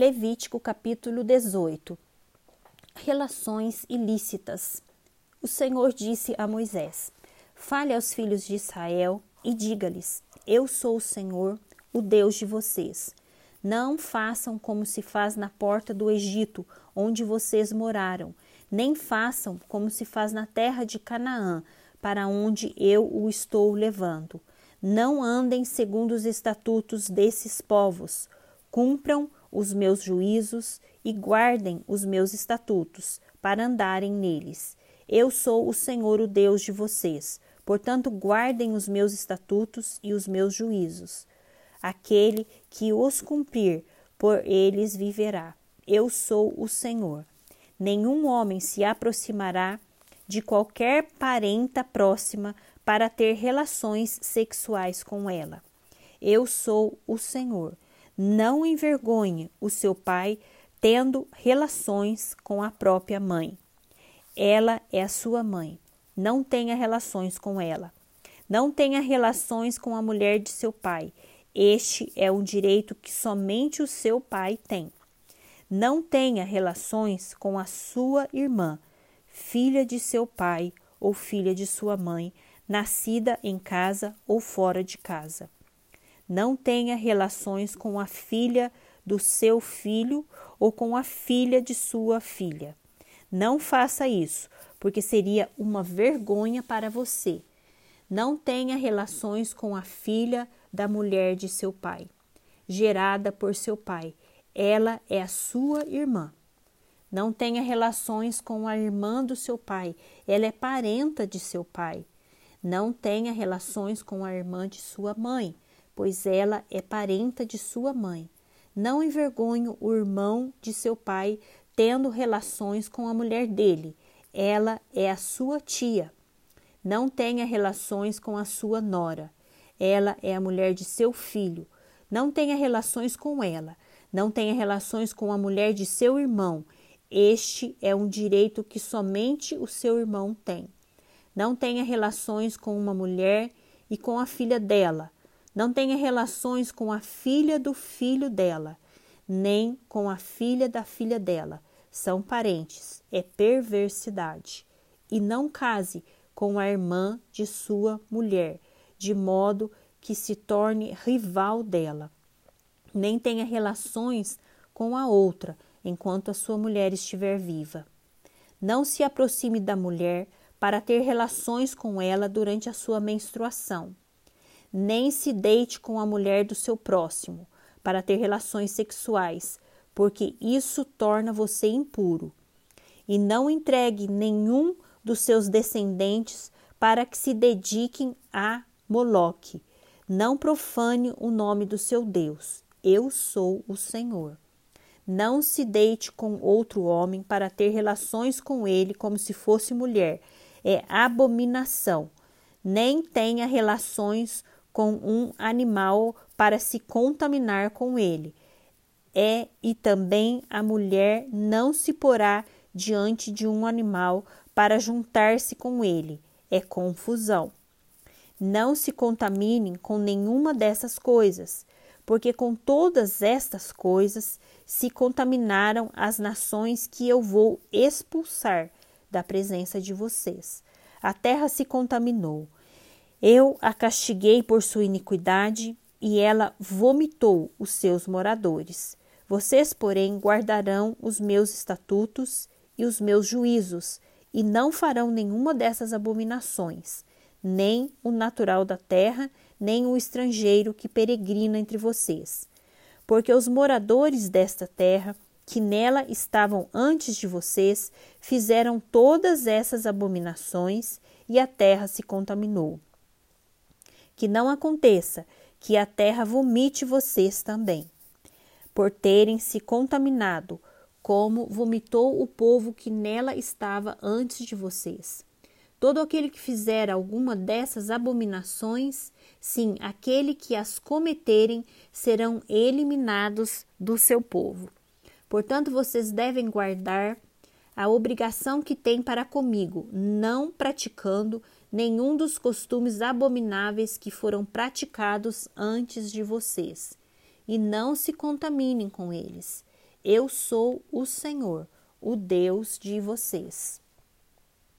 Levítico capítulo 18 Relações ilícitas. O Senhor disse a Moisés: Fale aos filhos de Israel e diga-lhes: Eu sou o Senhor, o Deus de vocês. Não façam como se faz na porta do Egito, onde vocês moraram, nem façam como se faz na terra de Canaã, para onde eu o estou levando. Não andem segundo os estatutos desses povos. Cumpram os meus juízos e guardem os meus estatutos, para andarem neles. Eu sou o Senhor, o Deus de vocês. Portanto, guardem os meus estatutos e os meus juízos. Aquele que os cumprir, por eles viverá. Eu sou o Senhor. Nenhum homem se aproximará de qualquer parenta próxima para ter relações sexuais com ela. Eu sou o Senhor. Não envergonhe o seu pai tendo relações com a própria mãe. Ela é a sua mãe. Não tenha relações com ela. Não tenha relações com a mulher de seu pai. Este é um direito que somente o seu pai tem. Não tenha relações com a sua irmã, filha de seu pai ou filha de sua mãe, nascida em casa ou fora de casa. Não tenha relações com a filha do seu filho ou com a filha de sua filha. Não faça isso, porque seria uma vergonha para você. Não tenha relações com a filha da mulher de seu pai, gerada por seu pai. Ela é a sua irmã. Não tenha relações com a irmã do seu pai, ela é parenta de seu pai. Não tenha relações com a irmã de sua mãe, pois ela é parenta de sua mãe. Não envergonhe o irmão de seu pai tendo relações com a mulher dele. Ela é a sua tia. Não tenha relações com a sua nora. Ela é a mulher de seu filho. Não tenha relações com ela. Não tenha relações com a mulher de seu irmão. Este é um direito que somente o seu irmão tem. Não tenha relações com uma mulher e com a filha dela não tenha relações com a filha do filho dela, nem com a filha da filha dela. São parentes, é perversidade. E não case com a irmã de sua mulher, de modo que se torne rival dela. Nem tenha relações com a outra enquanto a sua mulher estiver viva. Não se aproxime da mulher para ter relações com ela durante a sua menstruação nem se deite com a mulher do seu próximo para ter relações sexuais, porque isso torna você impuro. E não entregue nenhum dos seus descendentes para que se dediquem a Moloque. Não profane o nome do seu Deus. Eu sou o Senhor. Não se deite com outro homem para ter relações com ele como se fosse mulher. É abominação. Nem tenha relações com um animal para se contaminar com ele. É e também a mulher não se porá diante de um animal para juntar-se com ele. É confusão. Não se contaminem com nenhuma dessas coisas, porque com todas estas coisas se contaminaram as nações que eu vou expulsar da presença de vocês. A terra se contaminou, eu a castiguei por sua iniquidade e ela vomitou os seus moradores. Vocês, porém, guardarão os meus estatutos e os meus juízos, e não farão nenhuma dessas abominações, nem o natural da terra, nem o estrangeiro que peregrina entre vocês. Porque os moradores desta terra, que nela estavam antes de vocês, fizeram todas essas abominações, e a terra se contaminou que não aconteça que a terra vomite vocês também, por terem se contaminado, como vomitou o povo que nela estava antes de vocês. Todo aquele que fizer alguma dessas abominações, sim, aquele que as cometerem, serão eliminados do seu povo. Portanto, vocês devem guardar a obrigação que têm para comigo, não praticando nenhum dos costumes abomináveis que foram praticados antes de vocês, e não se contaminem com eles. Eu sou o Senhor, o Deus de vocês.